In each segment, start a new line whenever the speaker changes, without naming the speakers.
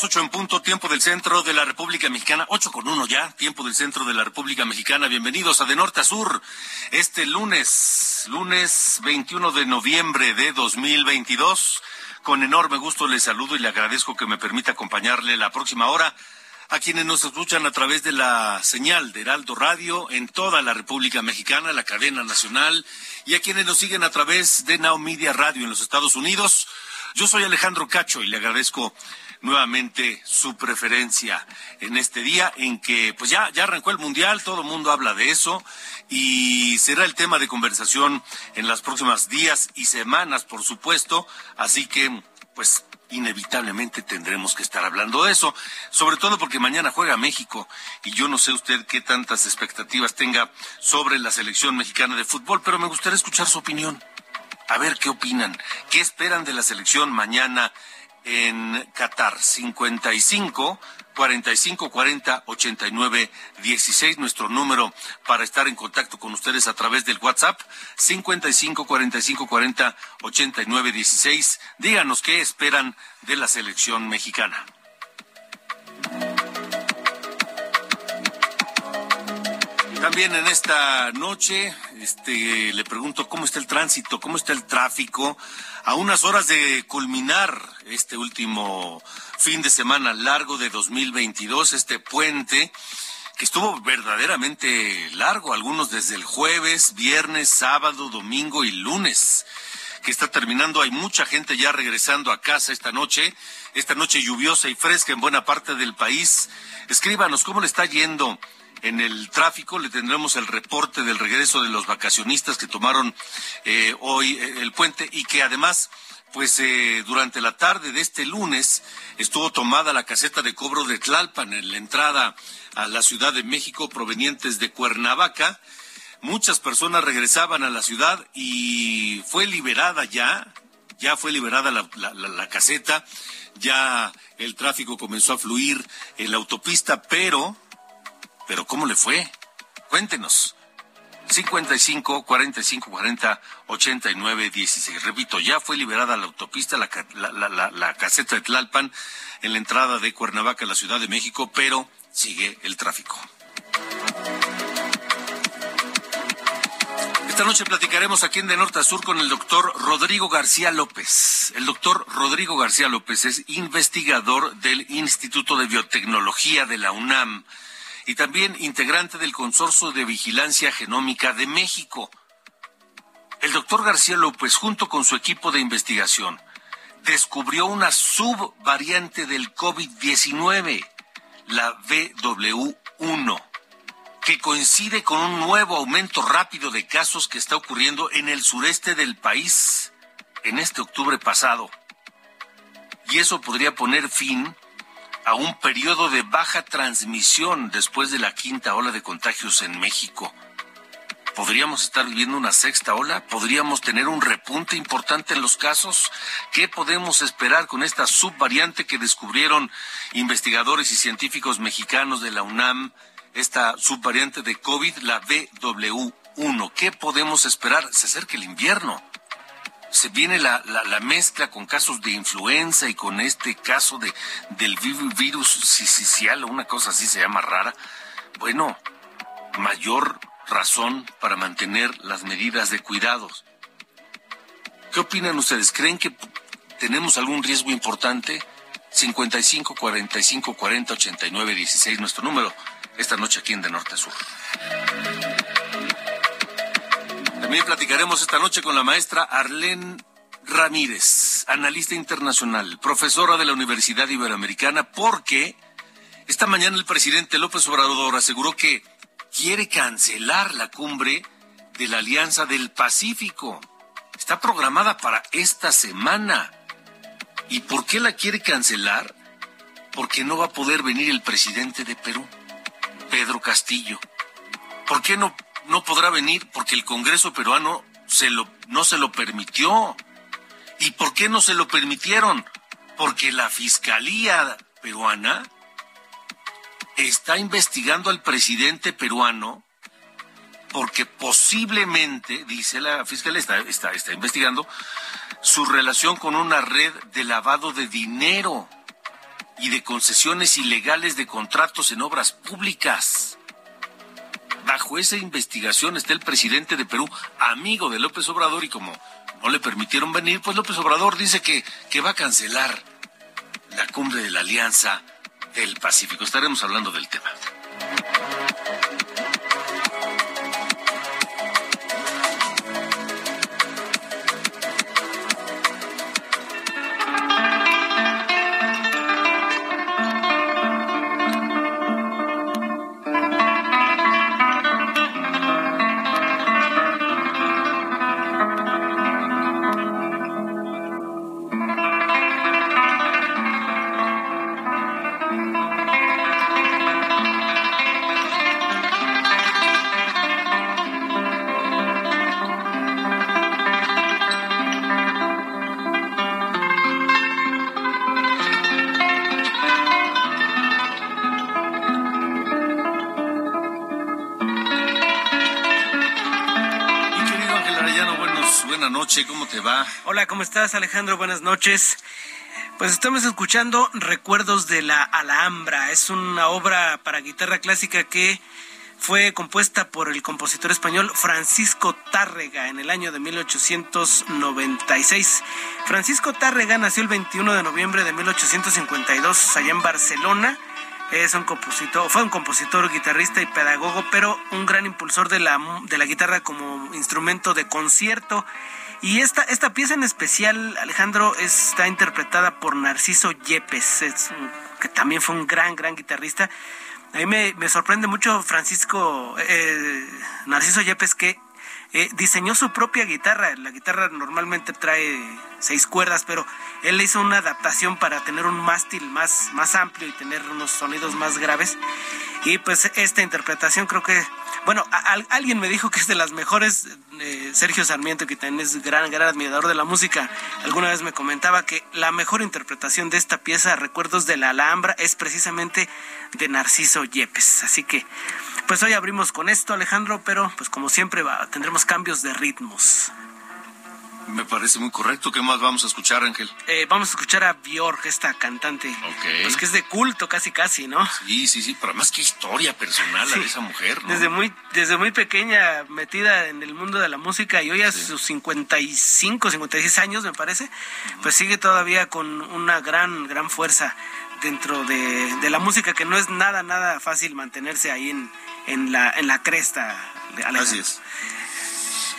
Las ocho en punto, tiempo del centro de la República Mexicana, ocho con uno ya, tiempo del centro de la República Mexicana. Bienvenidos a De Norte a Sur, este lunes, lunes 21 de noviembre de 2022. Con enorme gusto les saludo y le agradezco que me permita acompañarle la próxima hora a quienes nos escuchan a través de la señal de Heraldo Radio en toda la República Mexicana, la cadena nacional, y a quienes nos siguen a través de Now Media Radio en los Estados Unidos. Yo soy Alejandro Cacho y le agradezco nuevamente su preferencia en este día en que pues ya, ya arrancó el Mundial, todo el mundo habla de eso y será el tema de conversación en las próximas días y semanas, por supuesto, así que pues inevitablemente tendremos que estar hablando de eso, sobre todo porque mañana juega México y yo no sé usted qué tantas expectativas tenga sobre la selección mexicana de fútbol, pero me gustaría escuchar su opinión. A ver qué opinan, qué esperan de la selección mañana en Qatar. 55 45 40 89 16, nuestro número para estar en contacto con ustedes a través del WhatsApp. 55 45 40 89 16. Díganos qué esperan de la selección mexicana. También en esta noche este, le pregunto cómo está el tránsito, cómo está el tráfico a unas horas de culminar este último fin de semana largo de 2022, este puente que estuvo verdaderamente largo, algunos desde el jueves, viernes, sábado, domingo y lunes, que está terminando. Hay mucha gente ya regresando a casa esta noche, esta noche lluviosa y fresca en buena parte del país. Escríbanos cómo le está yendo en el tráfico. Le tendremos el reporte del regreso de los vacacionistas que tomaron eh, hoy eh, el puente y que además, pues eh, durante la tarde de este lunes estuvo tomada la caseta de cobro de Tlalpan en la entrada a la Ciudad de México provenientes de Cuernavaca. Muchas personas regresaban a la ciudad y fue liberada ya, ya fue liberada la, la, la, la caseta, ya el tráfico comenzó a fluir en la autopista, pero pero ¿cómo le fue? Cuéntenos. 55 45 40 89 16. Repito, ya fue liberada la autopista, la, la, la, la, caseta de Tlalpan en la entrada de Cuernavaca a la Ciudad de México, pero sigue el tráfico. Esta noche platicaremos aquí en De Norte a Sur con el doctor Rodrigo García López. El doctor Rodrigo García López es investigador del Instituto de Biotecnología de la UNAM y también integrante del Consorcio de Vigilancia Genómica de México. El doctor García López, junto con su equipo de investigación, descubrió una subvariante del COVID-19, la VW1, que coincide con un nuevo aumento rápido de casos que está ocurriendo en el sureste del país en este octubre pasado. Y eso podría poner fin un periodo de baja transmisión después de la quinta ola de contagios en México. ¿Podríamos estar viviendo una sexta ola? ¿Podríamos tener un repunte importante en los casos? ¿Qué podemos esperar con esta subvariante que descubrieron investigadores y científicos mexicanos de la UNAM, esta subvariante de COVID, la BW1? ¿Qué podemos esperar? Se acerca el invierno. Se viene la, la, mezcla con casos de influenza y con este caso de, del virus sicicial, una cosa así se llama rara, bueno, mayor razón para mantener las medidas de cuidados. ¿Qué opinan ustedes? ¿Creen que tenemos algún riesgo importante? 55 45 40 89 16, nuestro número, esta noche aquí en De Norte a Sur. También platicaremos esta noche con la maestra Arlene Ramírez, analista internacional, profesora de la Universidad Iberoamericana, porque esta mañana el presidente López Obrador aseguró que quiere cancelar la cumbre de la Alianza del Pacífico. Está programada para esta semana. ¿Y por qué la quiere cancelar? Porque no va a poder venir el presidente de Perú, Pedro Castillo. ¿Por qué no no podrá venir porque el Congreso peruano se lo, no se lo permitió. ¿Y por qué no se lo permitieron? Porque la Fiscalía peruana está investigando al presidente peruano porque posiblemente, dice la Fiscalía, está, está, está investigando su relación con una red de lavado de dinero y de concesiones ilegales de contratos en obras públicas bajo esa investigación está el presidente de Perú, amigo de López Obrador, y como no le permitieron venir, pues López Obrador dice que, que va a cancelar la cumbre de la Alianza del Pacífico. Estaremos hablando del tema.
Hola, ¿cómo estás, Alejandro? Buenas noches. Pues estamos escuchando Recuerdos de la Alhambra. Es una obra para guitarra clásica que fue compuesta por el compositor español Francisco Tárrega en el año de 1896. Francisco Tárrega nació el 21 de noviembre de 1852 allá en Barcelona. Es un compositor, fue un compositor, guitarrista y pedagogo, pero un gran impulsor de la, de la guitarra como instrumento de concierto y esta, esta pieza en especial, Alejandro, está interpretada por Narciso Yepes, que también fue un gran, gran guitarrista. A mí me, sorprende mucho Francisco eh, Narciso Yepes que eh, diseñó su propia guitarra. La guitarra normalmente trae seis cuerdas, pero él le hizo una adaptación para tener un mástil más, más amplio y tener unos sonidos más graves. Y pues esta interpretación creo que, bueno, alguien me dijo que es de las mejores, eh, Sergio Sarmiento, que también es gran, gran admirador de la música, alguna vez me comentaba que la mejor interpretación de esta pieza, Recuerdos de la Alhambra, es precisamente de Narciso Yepes. Así que, pues hoy abrimos con esto, Alejandro, pero pues como siempre va, tendremos cambios de ritmos.
Me parece muy correcto. ¿Qué más vamos a escuchar, Ángel?
Eh, vamos a escuchar a Björk, esta cantante. Ok. Pues que es de culto casi casi, ¿no?
Sí, sí, sí. Pero además qué historia personal de esa mujer, ¿no?
Desde muy, desde muy pequeña metida en el mundo de la música y hoy a sus 55, 56 años, me parece, pues sigue todavía con una gran, gran fuerza dentro de, la música que no es nada, nada fácil mantenerse ahí en, en, la, en la cresta.
Así es.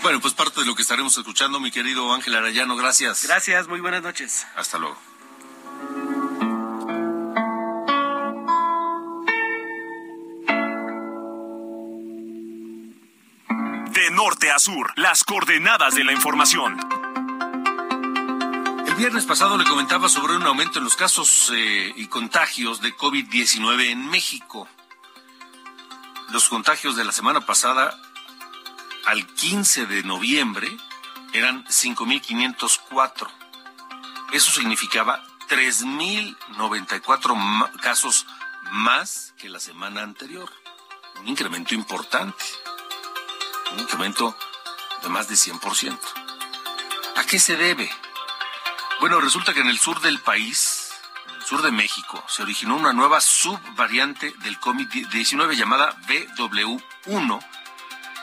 Bueno, pues parte de lo que estaremos escuchando, mi querido Ángel Arayano, gracias.
Gracias, muy buenas noches.
Hasta luego.
De norte a sur, las coordenadas de la información.
El viernes pasado le comentaba sobre un aumento en los casos eh, y contagios de COVID-19 en México. Los contagios de la semana pasada al 15 de noviembre eran 5.504. Eso significaba 3.094 casos más que la semana anterior. Un incremento importante. Un incremento de más de 100%. ¿A qué se debe? Bueno, resulta que en el sur del país, en el sur de México, se originó una nueva subvariante del COVID-19 llamada BW1,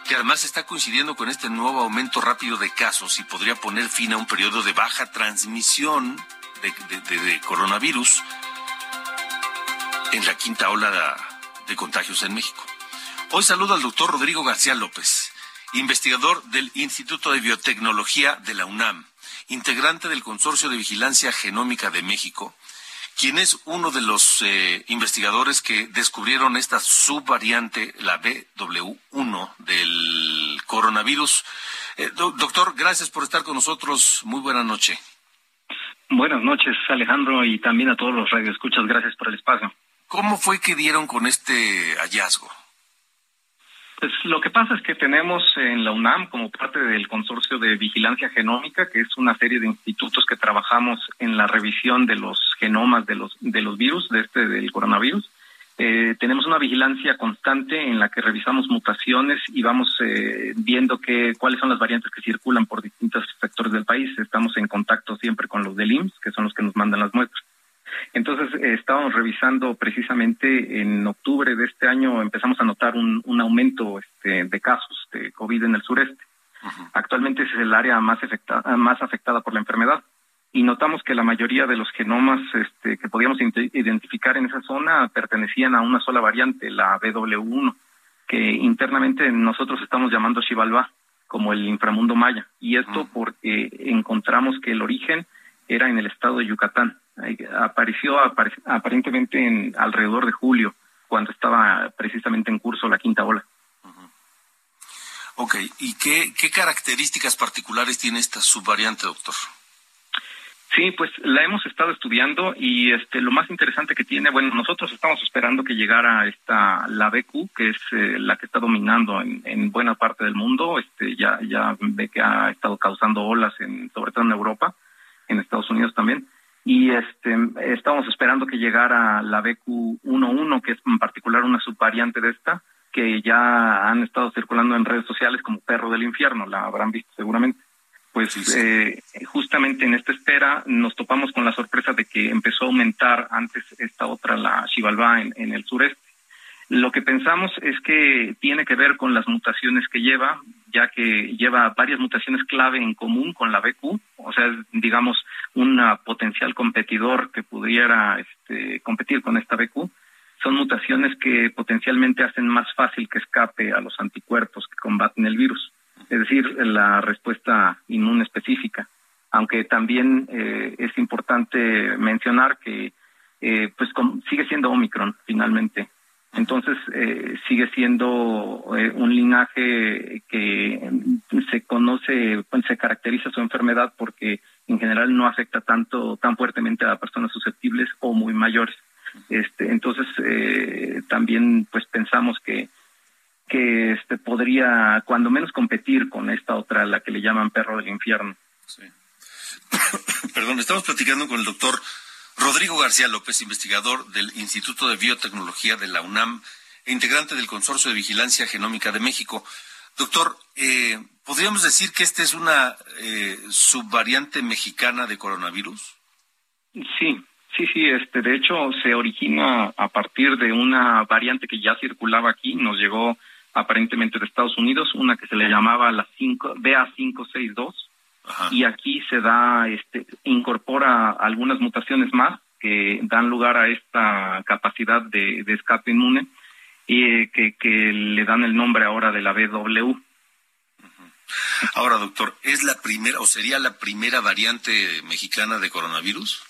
que además está coincidiendo con este nuevo aumento rápido de casos y podría poner fin a un periodo de baja transmisión de, coronavirus en la quinta ola de, de contagios en México. Hoy saludo al doctor Rodrigo García López, investigador del Instituto de Biotecnología de la UNAM, integrante del Consorcio de Vigilancia Genómica de México, quien es uno de los eh, investigadores que descubrieron esta subvariante, la BW1 del coronavirus. Eh, doctor, gracias por estar con nosotros. Muy buena noche.
Buenas noches, Alejandro, y también a todos los radioescuchas. Gracias por el espacio.
¿Cómo fue que dieron con este hallazgo?
Pues lo que pasa es que tenemos en la UNAM, como parte del consorcio de vigilancia genómica, que es una serie de institutos que trabajamos en la revisión de los genomas de los de los virus, de este del coronavirus, eh, tenemos una vigilancia constante en la que revisamos mutaciones y vamos eh, viendo que, cuáles son las variantes que circulan por distintos sectores del país. Estamos en contacto siempre con los del IMSS, que son los que nos mandan las muestras. Entonces, eh, estábamos revisando precisamente en octubre de este año, empezamos a notar un, un aumento este, de casos de COVID en el sureste. Actualmente es el área más afectada, más afectada por la enfermedad y notamos que la mayoría de los genomas este, que podíamos identificar en esa zona pertenecían a una sola variante, la BW1, que internamente nosotros estamos llamando Xibalbá, como el inframundo maya. Y esto porque encontramos que el origen era en el estado de Yucatán apareció aparentemente en alrededor de julio, cuando estaba precisamente en curso la quinta ola.
Ok, ¿y qué, qué características particulares tiene esta subvariante, doctor?
Sí, pues la hemos estado estudiando y este lo más interesante que tiene, bueno, nosotros estamos esperando que llegara esta la BQ, que es eh, la que está dominando en, en, buena parte del mundo, este ya ya ve que ha estado causando olas en sobre todo en Europa, en Estados Unidos también y este estamos esperando que llegara la BQ11, que es en particular una subvariante de esta, que ya han estado circulando en redes sociales como perro del infierno, la habrán visto seguramente. Pues Eh, justamente en esta espera nos topamos con la sorpresa de que empezó a aumentar antes esta otra, la en, en el sureste. Lo que pensamos es que tiene que ver con las mutaciones que lleva, ya que lleva varias mutaciones clave en común con la BQ, o sea, digamos, un potencial competidor que pudiera este, competir con esta BQ. Son mutaciones que potencialmente hacen más fácil que escape a los anticuerpos que combaten el virus, es decir, la respuesta inmune específica. Aunque también eh, es importante mencionar que eh, pues sigue siendo Omicron finalmente entonces, eh, sigue siendo eh, un linaje que se conoce, pues, se caracteriza su enfermedad porque en general no afecta tanto, tan fuertemente a personas susceptibles o muy mayores. Este, entonces, eh, también pues pensamos que que este podría cuando menos competir con esta otra, la que le llaman perro del infierno.
Perdón, estamos platicando con el doctor Rodrigo García López, investigador del Instituto de Biotecnología de la UNAM e integrante del Consorcio de Vigilancia Genómica de México. Doctor, eh, ¿podríamos decir que esta es una eh, subvariante mexicana de coronavirus?
Sí, sí, sí. Este, de hecho, se origina a partir de una variante que ya circulaba aquí, nos llegó aparentemente de Estados Unidos, una que se le llamaba la 5, BA562 y aquí se da, este, incorpora algunas mutaciones más que dan lugar a esta capacidad de, escape inmune y que, que, le dan el nombre ahora de la BW.
Ahora, doctor, ¿es la primera o sería la primera variante mexicana de coronavirus?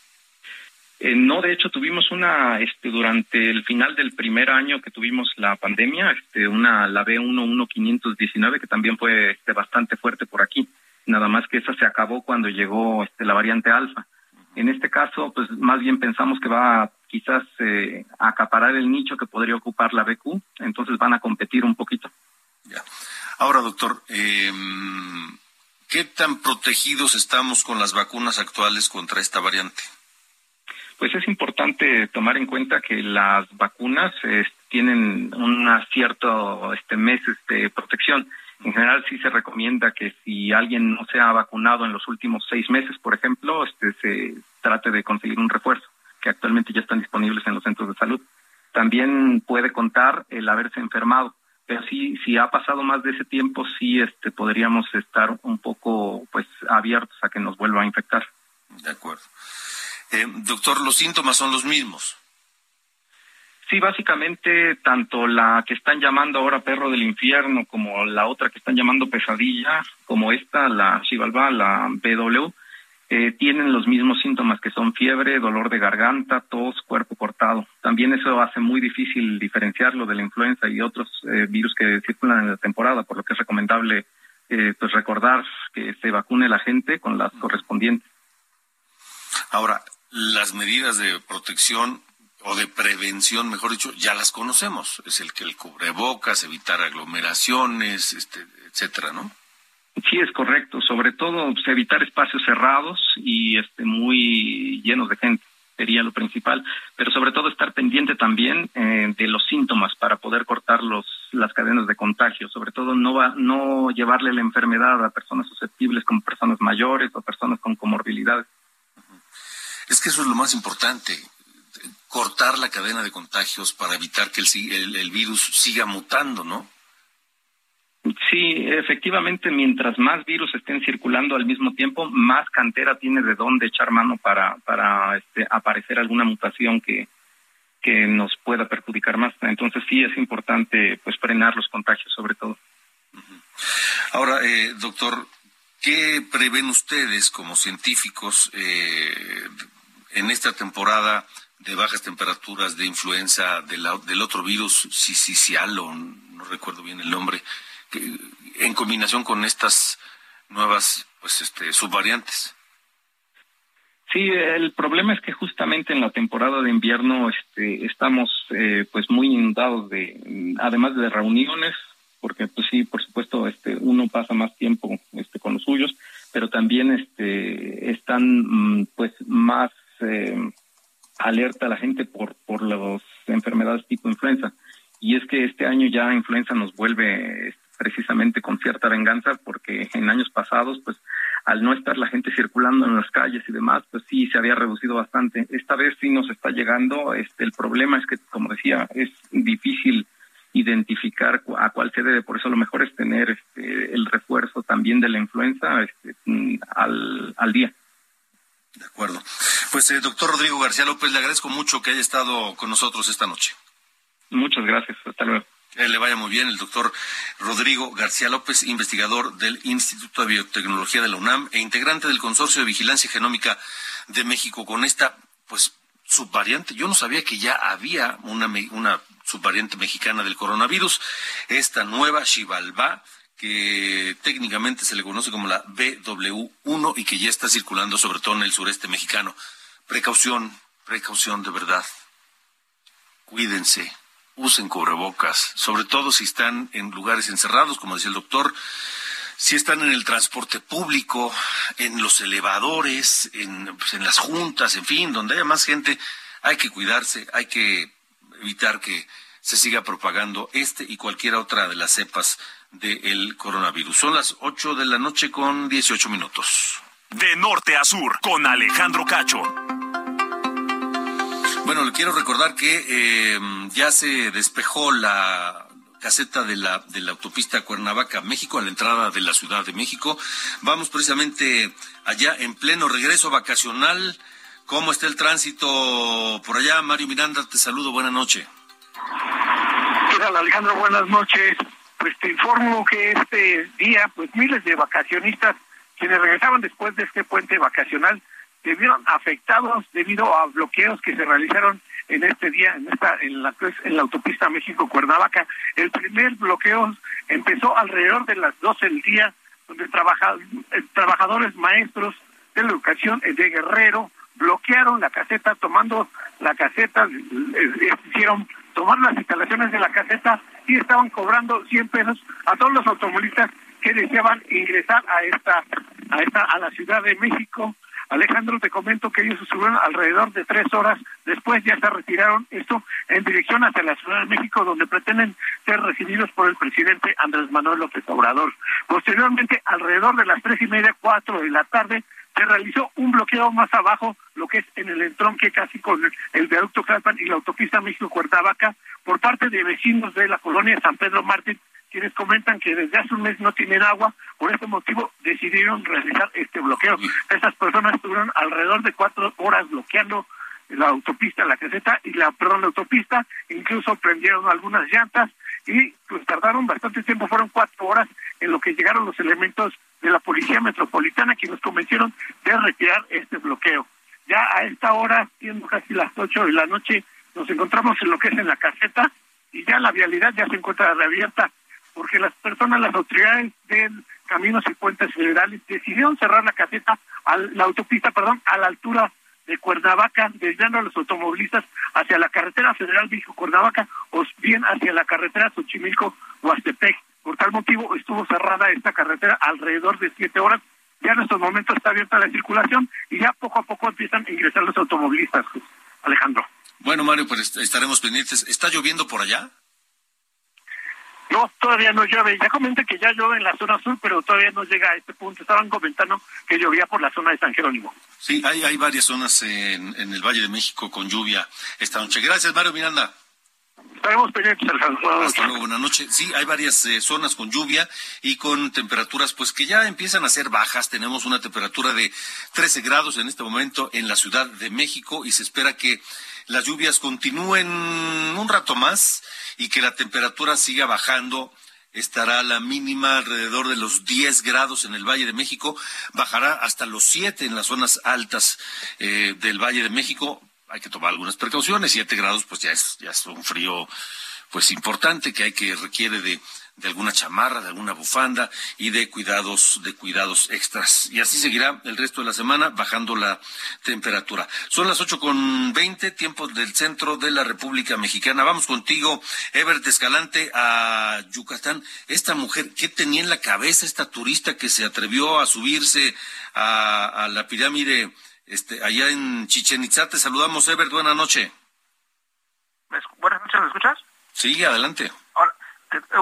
Eh, no, de hecho tuvimos una, este, durante el final del primer año que tuvimos la pandemia, este, una, la B11519, que también fue este, bastante fuerte por aquí nada más que esa se acabó cuando llegó este, la variante alfa. En este caso, pues más bien pensamos que va quizás eh, a acaparar el nicho que podría ocupar la BQ, entonces van a competir un poquito.
Ya. Ahora, doctor, eh, ¿qué tan protegidos estamos con las vacunas actuales contra esta variante?
Pues es importante tomar en cuenta que las vacunas tienen un cierto este, meses de protección En general sí se recomienda que si alguien no se ha vacunado en los últimos seis meses, por ejemplo, este, se trate de conseguir un refuerzo, que actualmente ya están disponibles en los centros de salud. También puede contar el haberse enfermado, pero sí, si ha pasado más de ese tiempo, sí este, podríamos estar un poco pues abiertos a que nos vuelva a infectar.
De acuerdo. Eh, doctor, los síntomas son los mismos.
Sí, básicamente tanto la que están llamando ahora perro del infierno como la otra que están llamando pesadilla, como esta, la Xibalba, la BW, eh, tienen los mismos síntomas que son fiebre, dolor de garganta, tos, cuerpo cortado. También eso hace muy difícil diferenciarlo de la influenza y otros eh, virus que circulan en la temporada, por lo que es recomendable eh, pues recordar que se vacune la gente con las correspondientes.
Ahora, las medidas de protección o de prevención, mejor dicho, ya las conocemos. Es el que el cubrebocas, evitar aglomeraciones, este, etcétera, ¿no?
Sí, es correcto. Sobre todo pues, evitar espacios cerrados y este muy llenos de gente sería lo principal, pero sobre todo estar pendiente también eh, de los síntomas para poder cortar los las cadenas de contagio. Sobre todo no va no llevarle la enfermedad a personas susceptibles como personas mayores o personas con comorbilidades.
Es que eso es lo más importante cortar la cadena de contagios para evitar que el, el, virus siga mutando, ¿no?
Sí, efectivamente, mientras más virus estén circulando al mismo tiempo, más cantera tiene de dónde echar mano para, para este, aparecer alguna mutación que, que nos pueda perjudicar más. Entonces sí es importante pues frenar los contagios sobre todo.
Ahora, eh, doctor, ¿qué prevén ustedes como científicos eh, en esta temporada de bajas temperaturas, de influenza, del otro virus, sicicial, o no recuerdo bien el nombre, en combinación con estas nuevas pues este subvariantes.
Sí, el problema es que justamente en la temporada de invierno este, estamos eh, pues muy inundados de, además de reuniones, porque pues sí, por supuesto, este, uno pasa más tiempo este, con los suyos, pero también este, están mm, pues más eh, alerta a la gente por, por las enfermedades tipo influenza. Y es que este año ya influenza nos vuelve precisamente con cierta venganza porque en años pasados, pues al no estar la gente circulando en las calles y demás, pues sí se había reducido bastante. Esta vez sí nos está llegando. Este, el problema es que, como decía, es difícil identificar a cuál se debe. Por eso lo mejor es tener este, el refuerzo también de la influenza este, al, al día.
De acuerdo. Pues, eh, doctor Rodrigo García López, le agradezco mucho que haya estado con nosotros esta noche.
Muchas gracias. Hasta luego.
Que le vaya muy bien el doctor Rodrigo García López, investigador del Instituto de Biotecnología de la UNAM e integrante del Consorcio de Vigilancia Genómica de México con esta, pues, subvariante. Yo no sabía que ya había una, una subvariante mexicana del coronavirus, esta nueva Xibalbá que técnicamente se le conoce como la BW1 y que ya está circulando sobre todo en el sureste mexicano. Precaución, precaución de verdad. Cuídense, usen cubrebocas, sobre todo si están en lugares encerrados, como decía el doctor, si están en el transporte público, en los elevadores, en, pues, las juntas, en fin, donde haya más gente, hay que cuidarse, hay que evitar que se siga propagando este y cualquier otra de las cepas del coronavirus. Son las 8 de la noche con 18 minutos.
De norte a sur, con Alejandro Cacho.
Bueno, le quiero recordar que eh, ya se despejó la caseta de la, de la autopista Cuernavaca, México, a la entrada de la Ciudad de México. Vamos precisamente allá en pleno regreso vacacional. ¿Cómo está el tránsito por allá? Mario Miranda, te saludo, buena noche.
¿Qué tal, Alejandro? Buenas noches pues te informo que este día, pues miles de vacacionistas quienes regresaban después de este puente vacacional se vieron afectados debido a bloqueos que se realizaron en este día en esta en la en la autopista México Cuernavaca. El primer bloqueo empezó alrededor de las 12 del día, donde eh, trabajadores maestros de la educación de Guerrero bloquearon la caseta, tomando la caseta, hicieron tomar las instalaciones de la caseta y estaban cobrando 100 pesos a todos los automovilistas que deseaban ingresar a esta a esta a la Ciudad de México. Alejandro, te comento que ellos estuvieron alrededor de tres horas después, ya se retiraron esto en dirección hacia la Ciudad de México, donde pretenden ser recibidos por el presidente Andrés Manuel López Obrador. Posteriormente, alrededor de las tres y media, cuatro de la tarde, se realizó un bloqueo más abajo, lo que es en el entronque casi con el viaducto Calpan y la autopista México-Cuernavaca, por parte de vecinos de la colonia San Pedro Mártir, quienes comentan que desde hace un mes no tienen agua, por ese motivo decidieron realizar este bloqueo. Esas personas estuvieron alrededor de cuatro horas bloqueando la autopista, la caseta y la, perdón, la autopista, incluso prendieron algunas llantas y pues tardaron bastante tiempo, fueron cuatro horas en lo que llegaron los elementos de la Policía Metropolitana que nos convencieron de retirar este bloqueo. Ya a esta hora, siendo casi las ocho de la noche, nos encontramos en lo que es en la caseta y ya la vialidad ya se encuentra reabierta porque las personas, las autoridades de Caminos y Puentes Federales decidieron cerrar la caseta, a la autopista, perdón, a la altura de Cuernavaca, desviando a los automovilistas hacia la carretera federal México-Cuernavaca o bien hacia la carretera Xochimilco-Huastepec. Por tal motivo estuvo cerrada esta carretera alrededor de siete horas. Ya en estos momentos está abierta la circulación y ya poco a poco empiezan a ingresar los automovilistas. Alejandro.
Bueno, Mario, pues estaremos pendientes. ¿Está lloviendo por allá?
No, todavía no llueve. Ya comenté que ya llueve en la zona sur, pero todavía no llega a este punto. Estaban comentando que llovía por la zona de San Jerónimo.
Sí, hay, hay varias zonas en, en el Valle de México con lluvia esta noche. Gracias, Mario Miranda.
Estaremos pendientes, Alejandro.
Hasta luego, buenas noches. Sí, hay varias eh, zonas con lluvia y con temperaturas pues que ya empiezan a ser bajas. Tenemos una temperatura de 13 grados en este momento en la Ciudad de México y se espera que las lluvias continúen un rato más y que la temperatura siga bajando estará la mínima alrededor de los 10 grados en el Valle de México, bajará hasta los 7 en las zonas altas eh, del Valle de México, hay que tomar algunas precauciones. Siete grados, pues ya es, ya es un frío, pues importante que hay que requiere de, de alguna chamarra, de alguna bufanda y de cuidados, de cuidados extras. Y así seguirá el resto de la semana bajando la temperatura. Son las ocho con veinte, tiempo del centro de la República Mexicana. Vamos contigo, Ebert Escalante, a Yucatán. Esta mujer, ¿qué tenía en la cabeza esta turista que se atrevió a subirse a, a la pirámide? este, allá en Chichen Itza. Te saludamos, Ever, buena noche.
Buenas noches, ¿me escuchas?
Sí, adelante.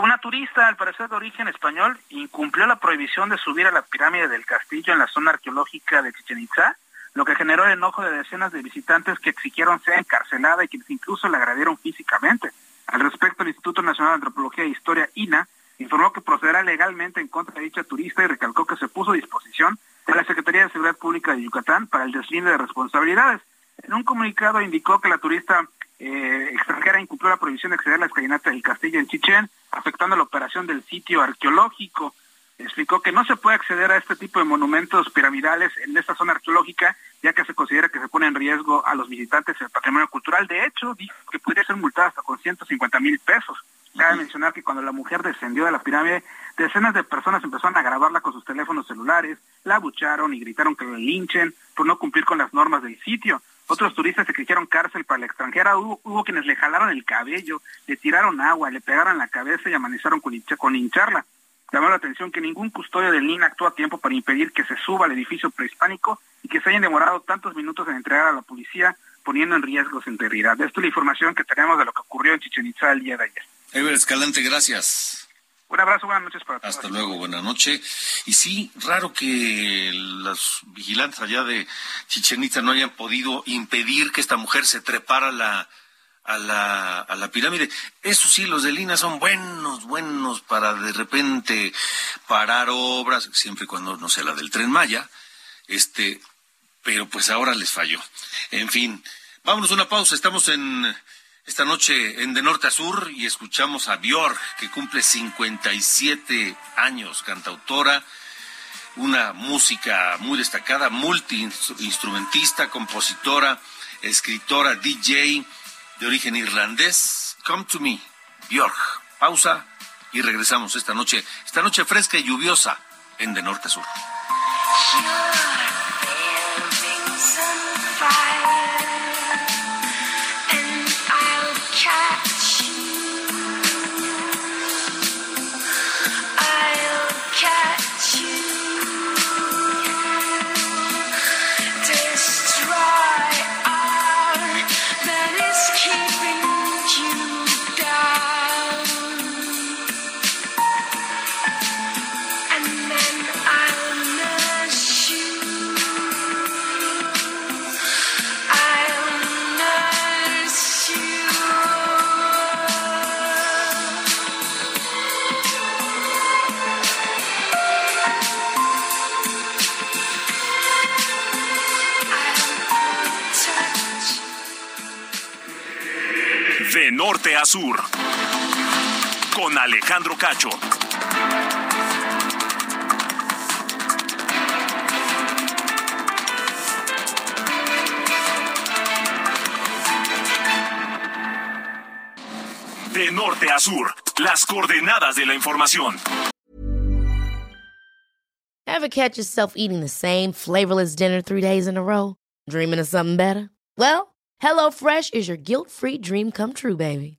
Una turista, al parecer de origen español, incumplió la prohibición de subir a la pirámide del castillo en la zona arqueológica de Chichen Itza, lo que generó el enojo de decenas de visitantes que exigieron ser encarcelada y quienes incluso la agredieron físicamente. Al respecto, el Instituto Nacional de Antropología e Historia, INA, informó que procederá legalmente en contra de dicha turista y recalcó que se puso a disposición de la Secretaría de Seguridad Pública de Yucatán para el deslinde de responsabilidades. En un comunicado indicó que la turista eh, extranjera incumplió la prohibición de acceder a la escalinata del castillo en Chichén, afectando la operación del sitio arqueológico. Explicó que no se puede acceder a este tipo de monumentos piramidales en esta zona arqueológica, ya que se considera que se pone en riesgo a los visitantes el patrimonio cultural. De hecho, dijo que podría ser multada hasta con 150 mil pesos. Cabe mencionar que cuando la mujer descendió de la pirámide, decenas de personas empezaron a grabarla con sus teléfonos celulares, la abucharon y gritaron que la linchen por no cumplir con las normas del sitio. Otros turistas se exigieron cárcel para la extranjera. Hubo, quienes le jalaron el cabello, le tiraron agua, le pegaron la cabeza y amanizaron con, con hincharla. Llamó la atención que ningún custodio del NIN actuó a tiempo para impedir que se suba al edificio prehispánico y que se hayan demorado tantos minutos en entregar a la policía, poniendo en riesgo su integridad. Esta es la información que tenemos de lo que ocurrió en Chichen Itza el día de ayer.
Ever Escalante, gracias.
Un abrazo, buenas noches para.
Hasta luego, buenas noches. Y sí, raro que los vigilantes allá de Chichen Itza no hayan podido impedir que esta mujer se trepara la, a la, a la pirámide. Eso sí, los de Lina son buenos, buenos para de repente parar obras, siempre y cuando no sea la del tren Maya, este, pero pues ahora les falló. En fin, vámonos a una pausa, estamos en esta noche en De Norte a Sur y escuchamos a Björk, que cumple 57 años, cantautora, una música muy destacada, multiinstrumentista, compositora, escritora, DJ de origen irlandés. Come to me, Björk. Pausa y regresamos esta noche, esta noche fresca y lluviosa en De Norte a Sur.
Sur. Con Alejandro Cacho. De norte a sur, las coordenadas de la información.
Ever catch yourself eating the same flavorless dinner three days in a row? Dreaming of something better? Well, HelloFresh is your guilt-free dream come true, baby.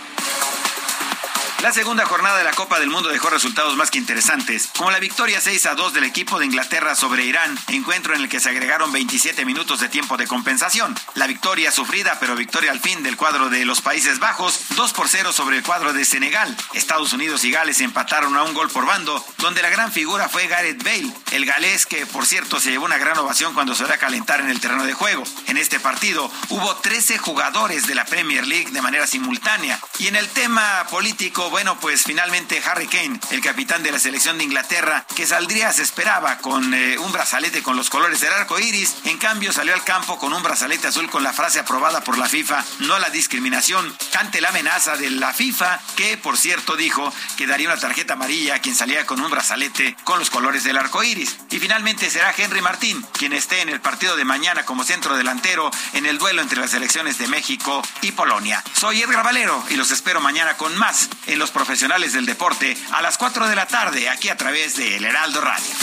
La segunda jornada de la Copa del Mundo dejó resultados más que interesantes, como la victoria 6 a 2 del equipo de Inglaterra sobre Irán, encuentro en el que se agregaron 27 minutos de tiempo de compensación. La victoria sufrida, pero victoria al fin del cuadro de los Países Bajos, 2 por 0 sobre el cuadro de Senegal. Estados Unidos y Gales empataron a un gol por bando, donde la gran figura fue Gareth Bale, el galés que por cierto se llevó una gran ovación cuando se da a calentar en el terreno de juego. En este partido hubo 13 jugadores de la Premier League de manera simultánea. Y en el tema político, bueno, pues finalmente Harry Kane, el capitán de la selección de Inglaterra, que saldría, se esperaba, con eh, un brazalete con los colores del arco iris, en cambio salió al campo con un brazalete azul con la frase aprobada por la FIFA, no la discriminación, ante la amenaza de la FIFA, que por cierto dijo que daría una tarjeta amarilla a quien salía con un brazalete con los colores del arco iris. Y finalmente será Henry Martín, quien esté en el partido de mañana como centro delantero en el duelo entre las selecciones de México y Polonia. Soy Edgar Valero y los espero mañana con más en los profesionales del deporte a las 4 de la tarde aquí a través de El Heraldo Radio.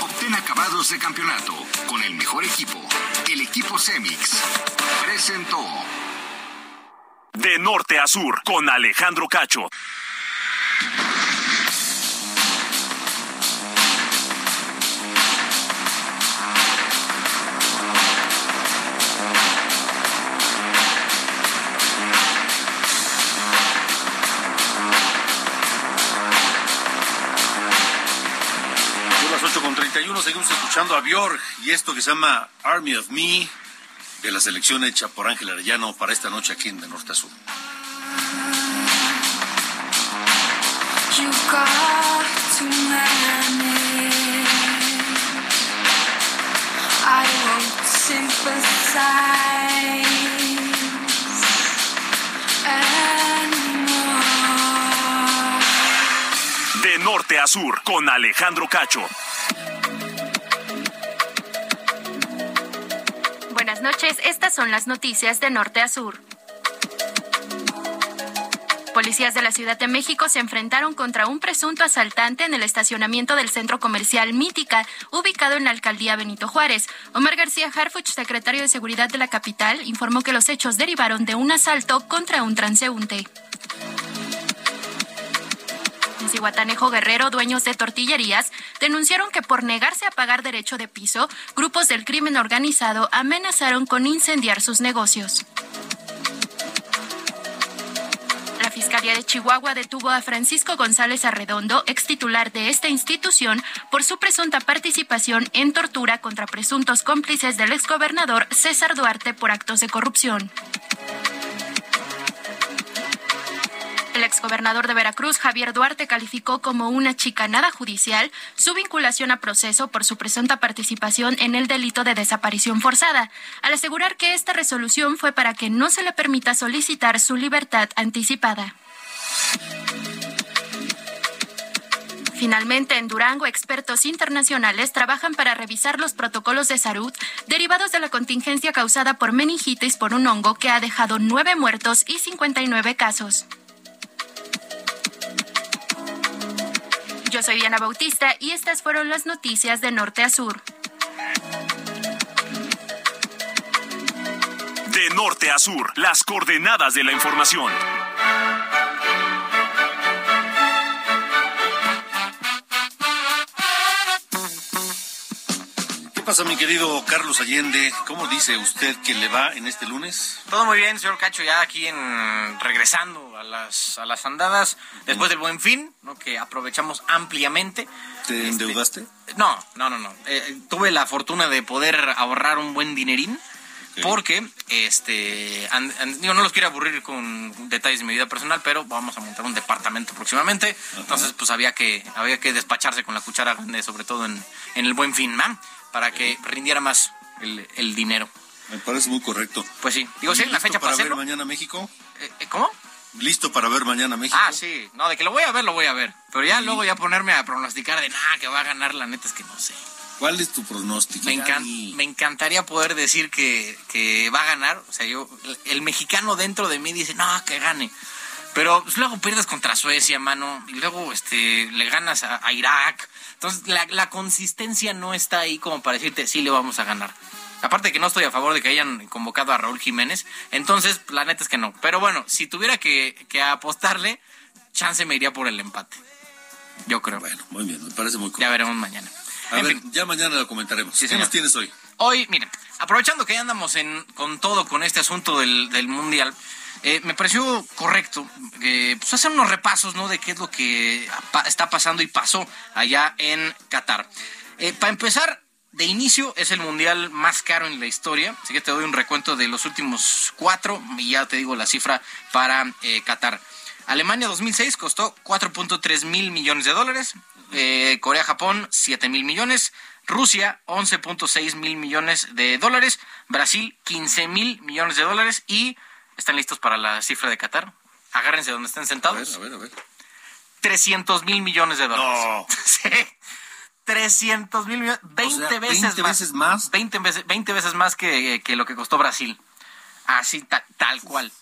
Obtén acabados de campeonato con el mejor equipo, el equipo Cemix. Presentó.
De norte a sur, con Alejandro Cacho.
8 con 31, seguimos escuchando a Björk y esto que se llama Army of Me de la selección hecha por Ángel Arellano para esta noche aquí en De Norte a Sur.
You got too many. I won't sympathize anymore.
De norte a sur, con Alejandro Cacho.
Buenas noches, estas son las noticias de norte a sur. Policías de la Ciudad de México se enfrentaron contra un presunto asaltante en el estacionamiento del centro comercial Mítica, ubicado en la alcaldía Benito Juárez. Omar García Harfuch, secretario de Seguridad de la capital, informó que los hechos derivaron de un asalto contra un transeúnte. Cihuatanejo Guerrero, dueños de tortillerías, denunciaron que por negarse a pagar derecho de piso, grupos del crimen organizado amenazaron con incendiar sus negocios. La Fiscalía de Chihuahua detuvo a Francisco González Arredondo, ex titular de esta institución, por su presunta participación en tortura contra presuntos cómplices del exgobernador César Duarte por actos de corrupción. El exgobernador de Veracruz, Javier Duarte, calificó como una chicanada judicial su vinculación a proceso por su presunta participación en el delito de desaparición forzada, al asegurar que esta resolución fue para que no se le permita solicitar su libertad anticipada. Finalmente, en Durango, expertos internacionales trabajan para revisar los protocolos de salud derivados de la contingencia causada por meningitis por un hongo que ha dejado nueve muertos y 59 casos. Yo soy Diana Bautista y estas fueron las noticias de norte a sur.
De norte a sur, las coordenadas de la información.
¿Qué pasa, mi querido Carlos Allende? ¿Cómo dice usted que le va en este lunes?
Todo muy bien, señor Cacho, ya aquí en regresando a las, a las andadas después del buen fin, ¿no? que aprovechamos ampliamente.
¿Te endeudaste?
No, no, no, no. Eh, tuve la fortuna de poder ahorrar un buen dinerín. Porque, este, an- an- digo, no los quiero aburrir con detalles de mi vida personal, pero vamos a montar un departamento próximamente. Entonces, pues había que, había que despacharse con la cuchara grande, sobre todo en, en el buen fin, ¿no? Para que rindiera más el, el dinero.
Me parece muy correcto.
Pues sí. Digo, sí, la
¿Listo
fecha
para
para
ver mañana México?
Eh, eh, ¿Cómo?
¿Listo para ver mañana México?
Ah, sí. No, de que lo voy a ver, lo voy a ver. Pero ya luego ya ponerme a pronosticar de nada que va a ganar, la neta es que no sé.
¿Cuál es tu pronóstico?
Me, encan- me encantaría poder decir que, que va a ganar. O sea, yo, el mexicano dentro de mí dice, no, que gane. Pero pues, luego pierdes contra Suecia, mano. Y luego este, le ganas a, a Irak. Entonces, la, la consistencia no está ahí como para decirte, sí le vamos a ganar. Aparte que no estoy a favor de que hayan convocado a Raúl Jiménez. Entonces, la neta es que no. Pero bueno, si tuviera que, que apostarle, chance me iría por el empate. Yo creo.
Bueno, muy bien, me parece muy correcto.
Ya veremos mañana.
A
En
ver,
fin.
ya mañana lo comentaremos.
Sí,
¿Qué nos tienes hoy?
Hoy, miren, aprovechando que ya andamos en, con todo, con este asunto del, del Mundial, eh, me pareció correcto eh, pues hacer unos repasos ¿no? de qué es lo que está pasando y pasó allá en Qatar. Eh, para empezar, de inicio es el Mundial más caro en la historia, así que te doy un recuento de los últimos cuatro y ya te digo la cifra para eh, Qatar. Alemania 2006 costó 4.3 mil millones de dólares. Eh, Corea-Japón 7 mil millones. Rusia 11.6 mil millones de dólares. Brasil 15 mil millones de dólares. Y están listos para la cifra de Qatar. Agárrense donde estén sentados.
A ver, a ver.
300 mil millones de dólares.
No.
Sí. 300 mil millones. 20
sea,
veces
20
más.
veces más.
20 veces, 20 veces más que, que lo que costó Brasil. Así, ta- tal cual.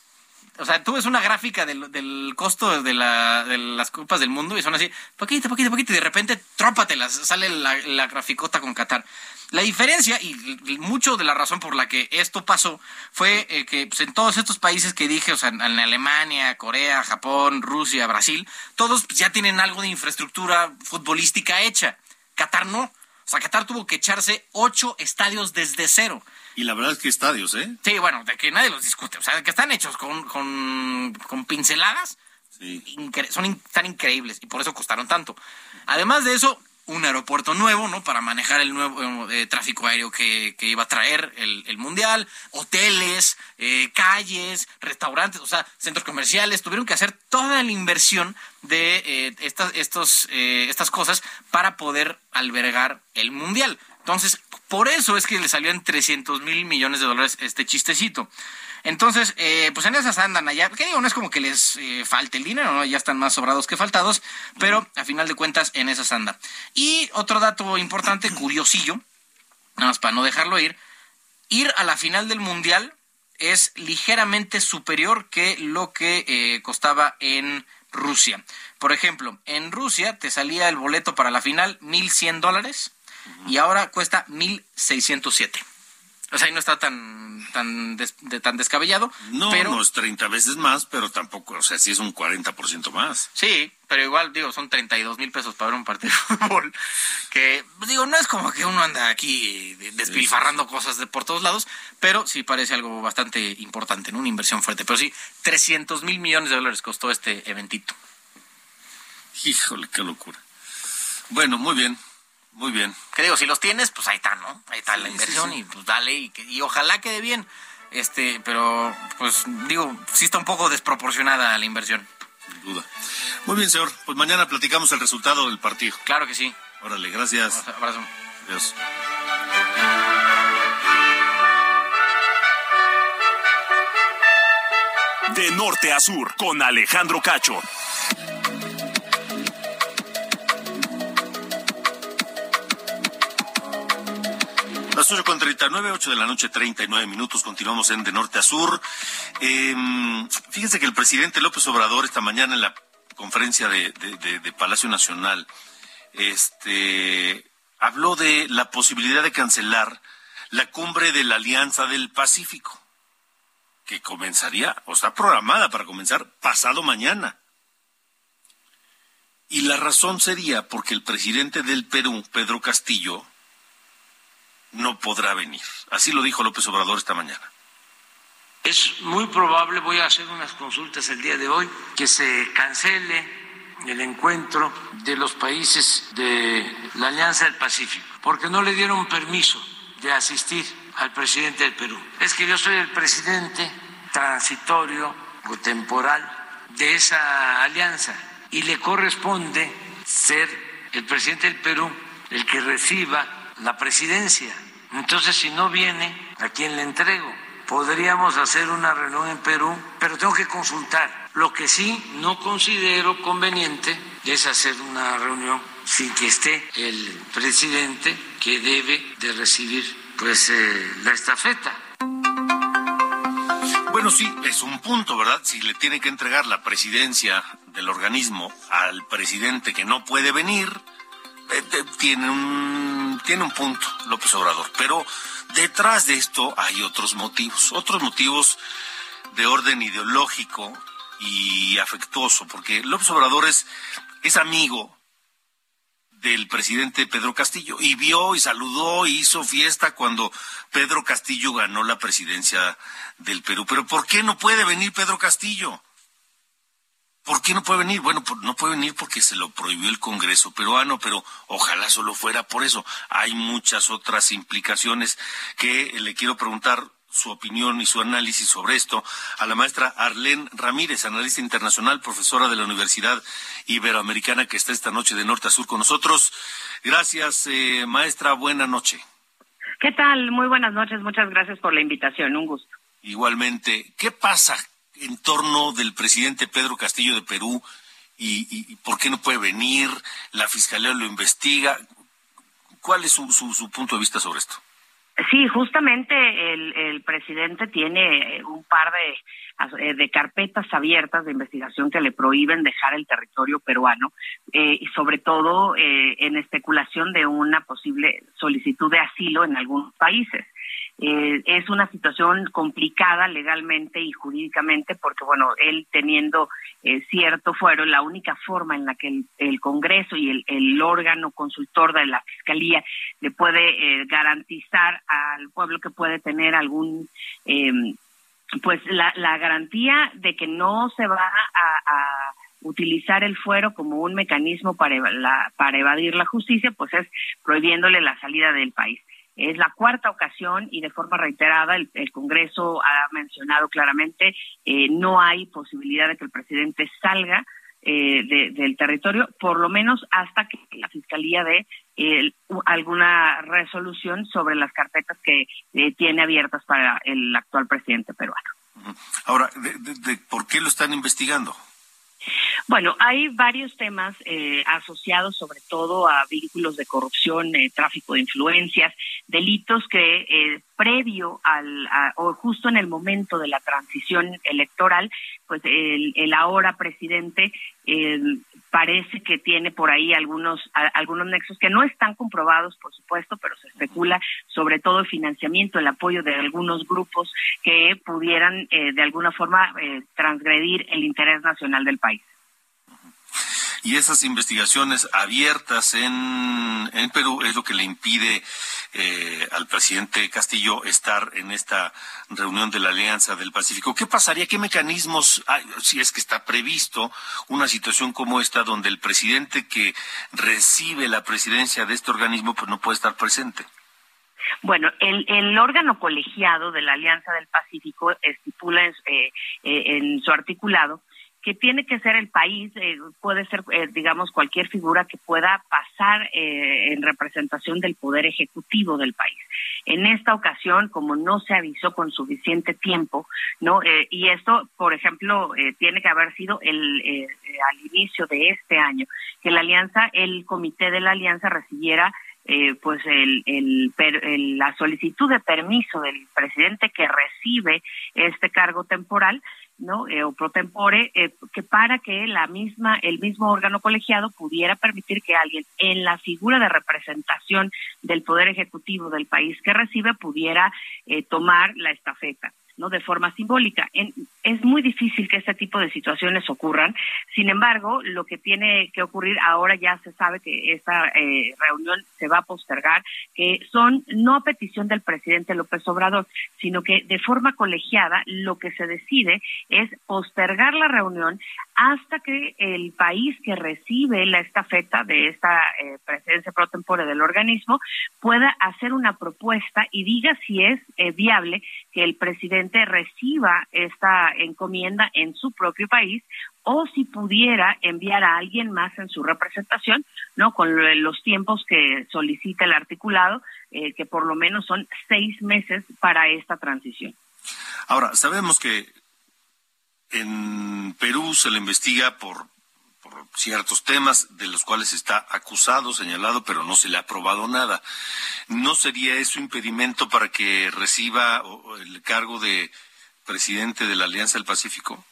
O sea, tú ves una gráfica del, del costo de, la, de las copas del mundo y son así, poquito, poquito, poquito, y de repente, trópatelas, sale la, la graficota con Qatar. La diferencia y, mucho de la razón por la que esto pasó fue eh, que pues, en todos estos países que dije, o sea, en Alemania, Corea, Japón, Rusia, Brasil, todos pues, ya tienen algo de infraestructura futbolística hecha. Qatar no. O sea, Qatar tuvo que echarse ocho estadios desde cero.
Y la verdad es que estadios, ¿eh?
Sí, bueno, de que nadie los discute. O sea, de que están hechos con, con, con pinceladas, incre- son in- tan increíbles y por eso costaron tanto. Además de eso, un aeropuerto nuevo, ¿no? Para manejar el nuevo eh, tráfico aéreo que, que iba a traer el, el mundial, hoteles, eh, calles, restaurantes, o sea, centros comerciales. Tuvieron que hacer toda la inversión de eh, estas, estos, eh, estas cosas para poder albergar el mundial. Entonces, por eso es que le salió en 300 mil millones de dólares este chistecito. Entonces, eh, pues en esas andan allá. Que digo, no es como que les eh, falte el dinero, ¿no? Ya están más sobrados que faltados, pero a final de cuentas en esas anda. Y otro dato importante, curiosillo, nada más para no dejarlo ir, ir a la final del Mundial es ligeramente superior que lo que eh, costaba en Rusia. Por ejemplo, en Rusia te salía el boleto para la final 1.100 dólares y ahora cuesta 1.607. O sea, ahí no está tan, tan, des- de- tan descabellado.
No,
pero,
no es 30 veces más, pero tampoco, o sea, sí es un 40% más.
Sí, pero igual, digo, son 32 mil pesos para ver un partido de fútbol. Que, digo, no es como que uno anda aquí de- despilfarrando cosas de por todos lados, pero sí parece algo bastante importante, ¿no? Una inversión fuerte. Pero sí, 300 mil millones de dólares costó este eventito.
Híjole, qué locura. Bueno, muy bien, muy bien.
Que digo, si los tienes, pues ahí está, ¿no? Ahí está la inversión y pues dale y, que- y ojalá quede bien. Este, pero, pues, digo, sí está un poco desproporcionada la inversión.
Sin duda. Muy bien, señor. Pues mañana platicamos el resultado del partido.
Claro que sí.
Órale, gracias.
Abrazo.
Adiós.
De norte a sur, con Alejandro Cacho.
Las 8 con 39, 8 de la noche, 39 minutos. Continuamos en De Norte a Sur. Eh, fíjense que el presidente López Obrador esta mañana en la conferencia de Palacio Nacional este, habló de la posibilidad de cancelar la cumbre de la Alianza del Pacífico, que comenzaría, o está programada para comenzar pasado mañana. Y la razón sería porque el presidente del Perú, Pedro Castillo, no podrá venir. Así lo dijo López Obrador esta mañana.
Es muy probable, voy a hacer unas consultas el día de hoy, que se cancele el encuentro de los países de la Alianza del Pacífico, porque no le dieron permiso de asistir al presidente del Perú. Es que yo soy el presidente transitorio o temporal de esa alianza y le corresponde ser el presidente del Perú el que reciba la presidencia. Entonces, si no viene, ¿a quién le entrego? Podríamos hacer una reunión en Perú, pero tengo que consultar. Lo que sí no considero conveniente es hacer una reunión sin que esté el presidente que debe de recibir pues eh, la estafeta.
Bueno, sí, es un punto, ¿verdad? Si le tiene que entregar la presidencia del organismo al presidente que no puede venir, tiene un tiene un punto López Obrador, pero detrás de esto hay otros motivos, otros motivos de orden ideológico y afectuoso, porque López Obrador es, es amigo del presidente Pedro Castillo y vio y saludó y hizo fiesta cuando Pedro Castillo ganó la presidencia del Perú. Pero ¿por qué no puede venir Pedro Castillo? ¿Por qué no puede venir? Bueno, no puede venir porque se lo prohibió el Congreso peruano, pero ojalá solo fuera por eso. Hay muchas otras implicaciones que le quiero preguntar su opinión y su análisis sobre esto a la maestra Arlene Ramírez, analista internacional, profesora de la Universidad Iberoamericana, que está esta noche de norte a sur con nosotros. Gracias, eh, maestra. Buena noche.
¿Qué tal? Muy buenas noches. Muchas gracias por la invitación. Un gusto.
Igualmente. ¿Qué pasa en torno del presidente Pedro Castillo de Perú y, por qué no puede venir? La fiscalía lo investiga. ¿Cuál es su, su, su punto de vista sobre esto?
Sí, justamente el, presidente tiene un par de, de, carpetas abiertas de investigación que le prohíben dejar el territorio peruano eh, y sobre todo eh, en especulación de una posible solicitud de asilo en algunos países. Eh, es una situación complicada legalmente y jurídicamente porque, bueno, él teniendo eh, cierto fuero, la única forma en la que el, el Congreso y el, el, órgano consultor de la Fiscalía le puede eh, garantizar al pueblo que puede tener algún, em, pues la, la, garantía de que no se va a, a utilizar el fuero como un mecanismo para, la, para evadir la justicia, pues es prohibiéndole la salida del país. Es la cuarta ocasión y de forma reiterada el, el Congreso ha mencionado claramente eh, no hay posibilidad de que el presidente salga eh, de, del territorio, por lo menos hasta que la Fiscalía dé eh, alguna resolución sobre las carpetas que eh, tiene abiertas para el actual presidente peruano.
Ahora, de, de, ¿por qué lo están investigando?
Bueno, hay varios temas eh, asociados sobre todo a vínculos de corrupción, eh, tráfico de influencias, delitos que eh, previo al a, o justo en el momento de la transición electoral, pues el, el ahora presidente eh, parece que tiene por ahí algunos algunos nexos que no están comprobados, por supuesto, pero se especula sobre todo el financiamiento, el apoyo de algunos grupos que pudieran eh, de alguna forma eh, transgredir el interés nacional del país
y esas investigaciones abiertas en, en Perú es lo que le impide eh, al presidente Castillo estar en esta reunión de la Alianza del Pacífico. ¿Qué pasaría? ¿Qué mecanismos hay, si es que está previsto una situación como esta donde el presidente que recibe la presidencia de este organismo pues no puede estar presente?
Bueno, el, el, órgano colegiado de la Alianza del Pacífico estipula en, eh, eh, en su articulado que tiene que ser el país, eh, puede ser, eh, digamos, cualquier figura que pueda pasar eh, en representación del poder ejecutivo del país. En esta ocasión, como no se avisó con suficiente tiempo, no, eh, y esto, por ejemplo, eh, tiene que haber sido el al inicio de este año que la alianza, el comité de la alianza recibiera eh, pues el, el, la solicitud de permiso del presidente que recibe este cargo temporal no eh, o pro tempore eh, que para que la misma el mismo órgano colegiado pudiera permitir que alguien en la figura de representación del poder ejecutivo del país que recibe pudiera tomar la estafeta no de forma simbólica. es muy difícil que este tipo de situaciones ocurran. Sin embargo, lo que tiene que ocurrir ahora ya se sabe que esta eh, reunión se va a postergar, que son no a petición del presidente López Obrador, sino que de forma colegiada lo que se decide es postergar la reunión hasta que el país que recibe la estafeta de esta eh, presidencia pro tempore del organismo pueda hacer una propuesta y diga si es eh, viable que el presidente reciba esta encomienda en su propio país o si pudiera enviar a alguien más en su representación, ¿no? Con los tiempos que solicita el articulado, eh, que por lo menos son seis meses para esta transición.
Ahora, sabemos que en Perú se le investiga por, ciertos temas de los cuales está acusado, señalado, pero no se le ha probado nada. ¿No sería eso impedimento para que reciba el cargo de presidente de la Alianza del Pacífico?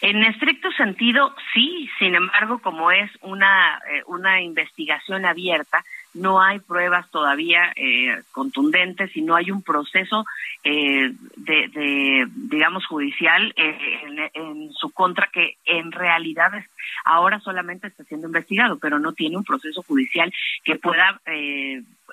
En estricto sentido, sí. Sin embargo, como es una, eh, una investigación abierta, no hay pruebas todavía eh, contundentes y no hay un proceso eh, de, digamos, judicial eh, en, su contra que en realidad ahora solamente está siendo investigado, pero no tiene un proceso judicial que pueda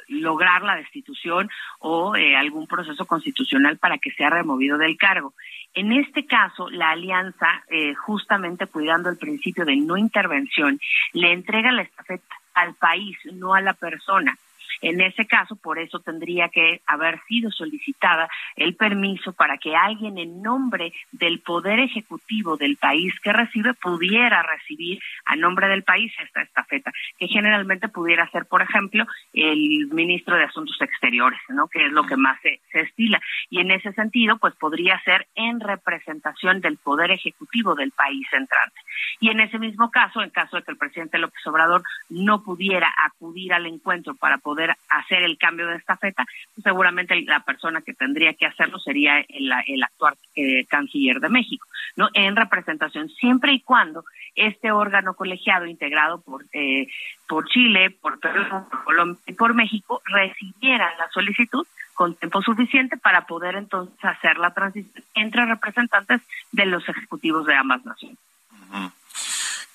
lograr la destitución o algún proceso constitucional para que sea removido del cargo. En este caso, la alianza, justamente cuidando el principio de no intervención, le entrega la estafeta al país, no a la persona. En ese caso, por eso tendría que haber sido solicitada el permiso para que alguien en nombre del Poder Ejecutivo del país que recibe pudiera recibir a nombre del país esta estafeta, que generalmente pudiera ser, por ejemplo, el ministro de Asuntos Exteriores, ¿no? que es lo que más se, se estila. Y en ese sentido, pues podría ser en representación del Poder Ejecutivo del país entrante. Y en ese mismo caso, en caso de que el presidente López Obrador no pudiera acudir al encuentro para poder hacer el cambio de esta feta, seguramente la persona que tendría que hacerlo sería el, actual eh, canciller de México, ¿no? En representación, siempre y cuando este órgano colegiado integrado por eh, por Chile, por Perú, por Colombia y por México recibiera la solicitud con tiempo suficiente para poder entonces hacer la transición entre representantes de los ejecutivos de ambas naciones.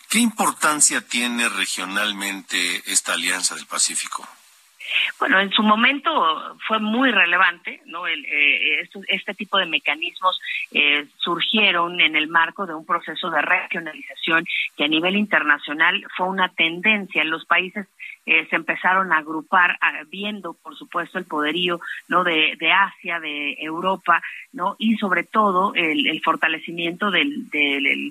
¿Qué importancia tiene regionalmente esta alianza del Pacífico?
Bueno, en su momento fue muy relevante, ¿no? Eh, este tipo de mecanismos eh, surgieron en el marco de un proceso de regionalización que a nivel internacional fue una tendencia. en Los países eh, se empezaron a agrupar, viendo, por supuesto, el poderío, ¿no? De, Asia, de Europa, ¿no? Y sobre todo el, fortalecimiento del,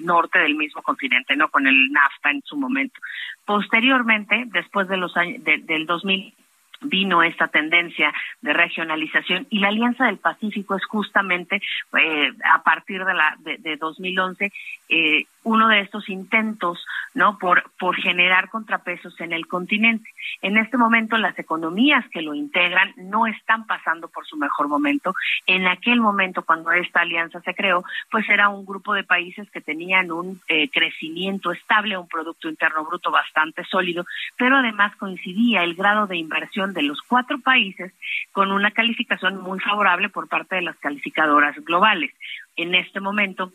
norte del mismo continente, ¿no? Con el NAFTA en su momento. Posteriormente, después de los años, del 2000 vino esta tendencia de regionalización y la Alianza del Pacífico es justamente eh, a partir de la de, de 2011 eh, uno de estos intentos, ¿no? Por, por generar contrapesos en el continente. En este momento las economías que lo integran no están pasando por su mejor momento. En aquel momento, cuando esta alianza se creó, pues era un grupo de países que tenían un eh, crecimiento estable, un Producto Interno Bruto bastante sólido, pero además coincidía el grado de inversión de los cuatro países con una calificación muy favorable por parte de las calificadoras globales. En este momento,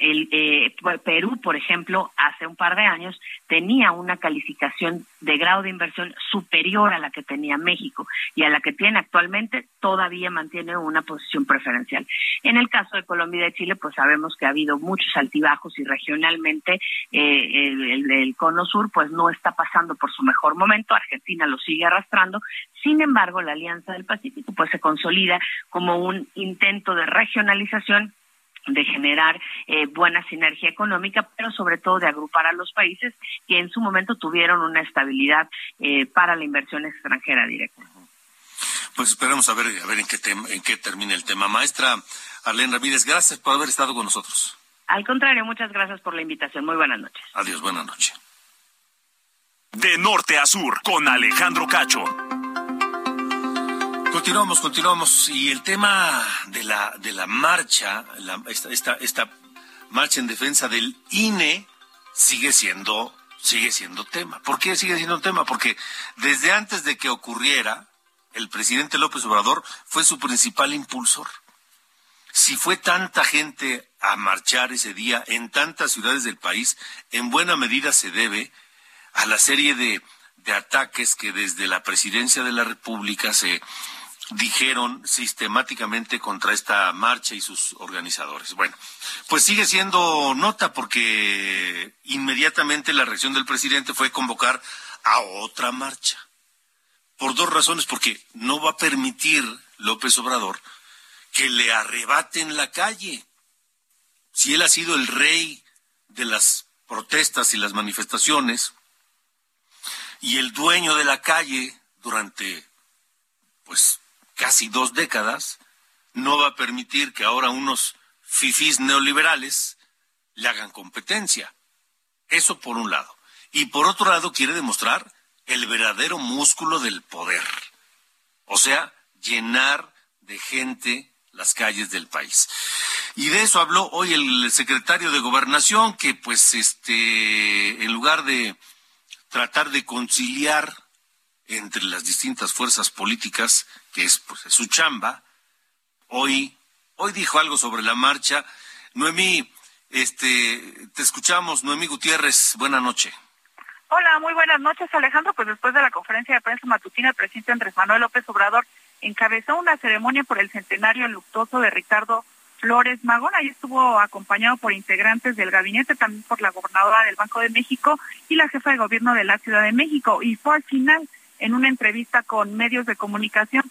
el, eh, Perú, por ejemplo, hace un par de años tenía una calificación de grado de inversión superior a la que tenía México y a la que tiene actualmente todavía mantiene una posición preferencial. En el caso de Colombia y de Chile, pues sabemos que ha habido muchos altibajos y regionalmente eh, el, el cono sur pues no está pasando por su mejor momento. Argentina lo sigue arrastrando. Sin embargo, la Alianza del Pacífico pues se consolida como un intento de regionalización de generar eh, buena sinergia económica, pero sobre todo de agrupar a los países que en su momento tuvieron una estabilidad eh, para la inversión extranjera directa.
Pues esperamos a ver, a ver en qué, en qué termina el tema. Maestra Arlene Ramírez, gracias por haber estado con nosotros.
Al contrario, muchas gracias por la invitación. Muy buenas noches.
Adiós, buenas noches.
De norte a sur, con Alejandro Cacho.
Continuamos, continuamos. Y el tema de la, de la marcha, esta, esta, esta marcha en defensa del INE, sigue siendo, sigue siendo tema. ¿Por qué sigue siendo tema? Porque desde antes de que ocurriera, el presidente López Obrador fue su principal impulsor. Si fue tanta gente a marchar ese día en tantas ciudades del país, en buena medida se debe a la serie de, de ataques que desde la presidencia de la República se dijeron sistemáticamente contra esta marcha y sus organizadores. Bueno, pues sigue siendo nota porque inmediatamente la reacción del presidente fue convocar a otra marcha. Por dos razones, porque no va a permitir López Obrador que le arrebaten la calle. Si él ha sido el rey de las protestas y las manifestaciones y el dueño de la calle durante pues casi dos décadas, no va a permitir que ahora unos fifís neoliberales le hagan competencia. Eso por un lado. Y por otro lado quiere demostrar el verdadero músculo del poder. O sea, llenar de gente las calles del país. Y de eso habló hoy el secretario de Gobernación, que pues este, en lugar de tratar de conciliar entre las distintas fuerzas políticas, que es pues, su chamba, hoy, hoy dijo algo sobre la marcha. Noemí, este, te escuchamos, Noemí Gutiérrez, buena noche.
Hola, muy buenas noches, Alejandro. Pues después de la conferencia de prensa matutina, el presidente Andrés Manuel López Obrador encabezó una ceremonia por el centenario luctuoso de Ricardo Flores Magón. Ahí estuvo acompañado por integrantes del gabinete, también por la gobernadora del Banco de México y la jefa de gobierno de la Ciudad de México. Y fue al final, en una entrevista con medios de comunicación,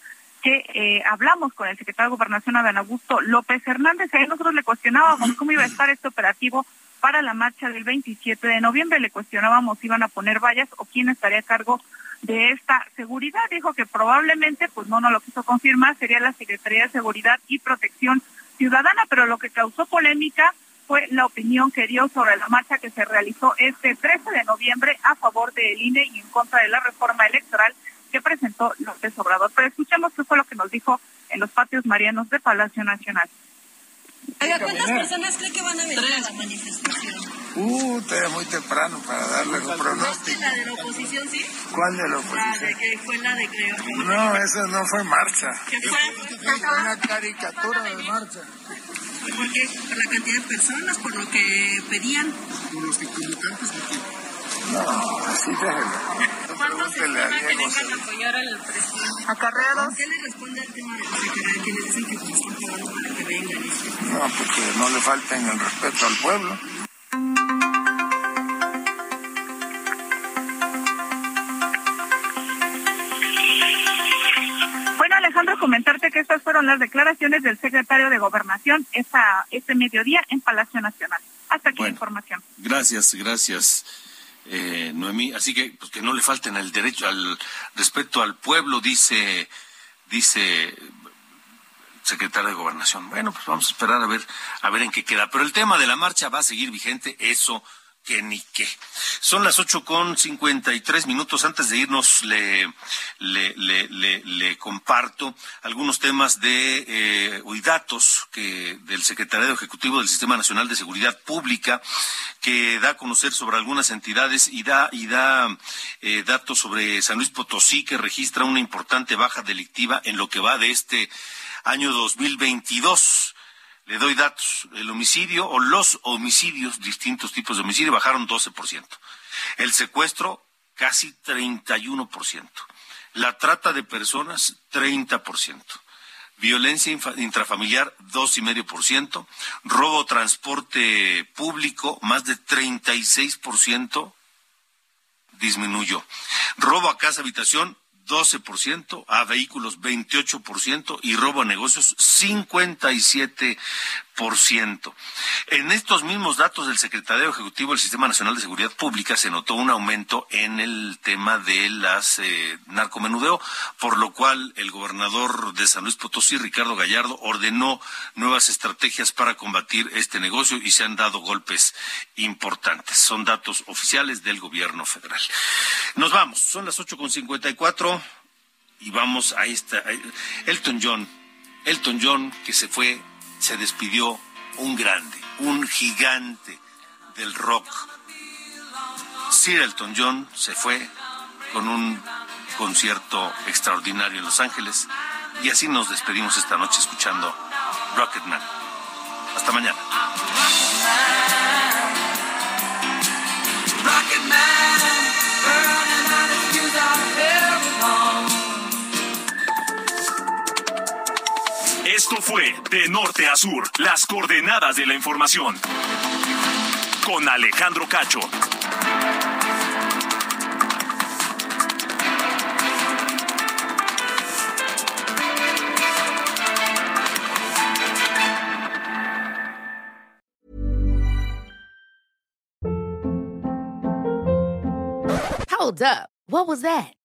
que eh, hablamos con el secretario de Gobernación, Adán Augusto López Hernández. Ahí nosotros le cuestionábamos cómo iba a estar este operativo para la marcha del 27 de noviembre. Le cuestionábamos si iban a poner vallas o quién estaría a cargo de esta seguridad. Dijo que probablemente, pues no nos lo quiso confirmar, sería la Secretaría de Seguridad y Protección Ciudadana, pero lo que causó polémica fue la opinión que dio sobre la marcha que se realizó este 13 de noviembre a favor del INE y en contra de la reforma electoral que presentó López Obrador. Pero escuchemos qué fue lo que nos dijo en los patios marianos de Palacio Nacional.
¿cuántas personas cree que van a venir a la manifestación?
Uh, todavía muy temprano para darle un pronóstico.
¿La de la oposición, sí?
¿Cuál de la
La
oposición?
de que fue la de creo.
No, eso no fue marcha.
¿Qué fue?
Fue una caricatura de marcha.
¿Por qué? Por la cantidad de personas, por lo que pedían.
Por los convocantes, No, así déjelo. Pregúntele a Diego.
vengan a apoyar al presidente?
¿Acarreados?
¿Qué le responde al tema de la secretaría? Que le dicen que están pagando para que vengan.
No, porque no le falten el respeto al pueblo.
Bueno, Alejandro, comentarte que estas fueron las declaraciones del secretario de Gobernación esta, este mediodía en Palacio Nacional. Hasta aquí la información.
Gracias, gracias, eh, Noemí. Así que, pues que no le falten el derecho al respeto al pueblo, dice, dice secretario de Gobernación. Bueno, pues vamos a esperar a ver, a ver en qué queda. Pero el tema de la marcha va a seguir vigente, eso que ni qué. Son las ocho con cincuenta y tres minutos. Antes de irnos, le, comparto algunos temas de eh, datos que del Secretariado Ejecutivo del Sistema Nacional de Seguridad Pública que da a conocer sobre algunas entidades y da y da eh, datos sobre San Luis Potosí que registra una importante baja delictiva en lo que va de este año 2022. Le doy datos. El homicidio o los homicidios, distintos tipos de homicidio, bajaron 12%. El secuestro, casi 31%. La trata de personas, 30%. Violencia intrafamiliar, 2,5%. Robo transporte público, más de 36% disminuyó. Robo a casa habitación, 12%, a vehículos 28% y robo a negocios 57%. En estos mismos datos del Secretario Ejecutivo del Sistema Nacional de Seguridad Pública se notó un aumento en el tema de las eh, narcomenudeo, por lo cual el gobernador de San Luis Potosí, Ricardo Gallardo, ordenó nuevas estrategias para combatir este negocio y se han dado golpes importantes. Son datos oficiales del gobierno federal. Nos vamos, son las 8.54 y vamos a esta. Elton John, Elton John que se fue se despidió un grande, un gigante del rock. Sir Elton John se fue con un concierto extraordinario en Los Ángeles y así nos despedimos esta noche escuchando Rocketman. Hasta mañana.
Esto fue De Norte a Sur, las coordenadas de la información. Con Alejandro Cacho.
Hold up. What was that?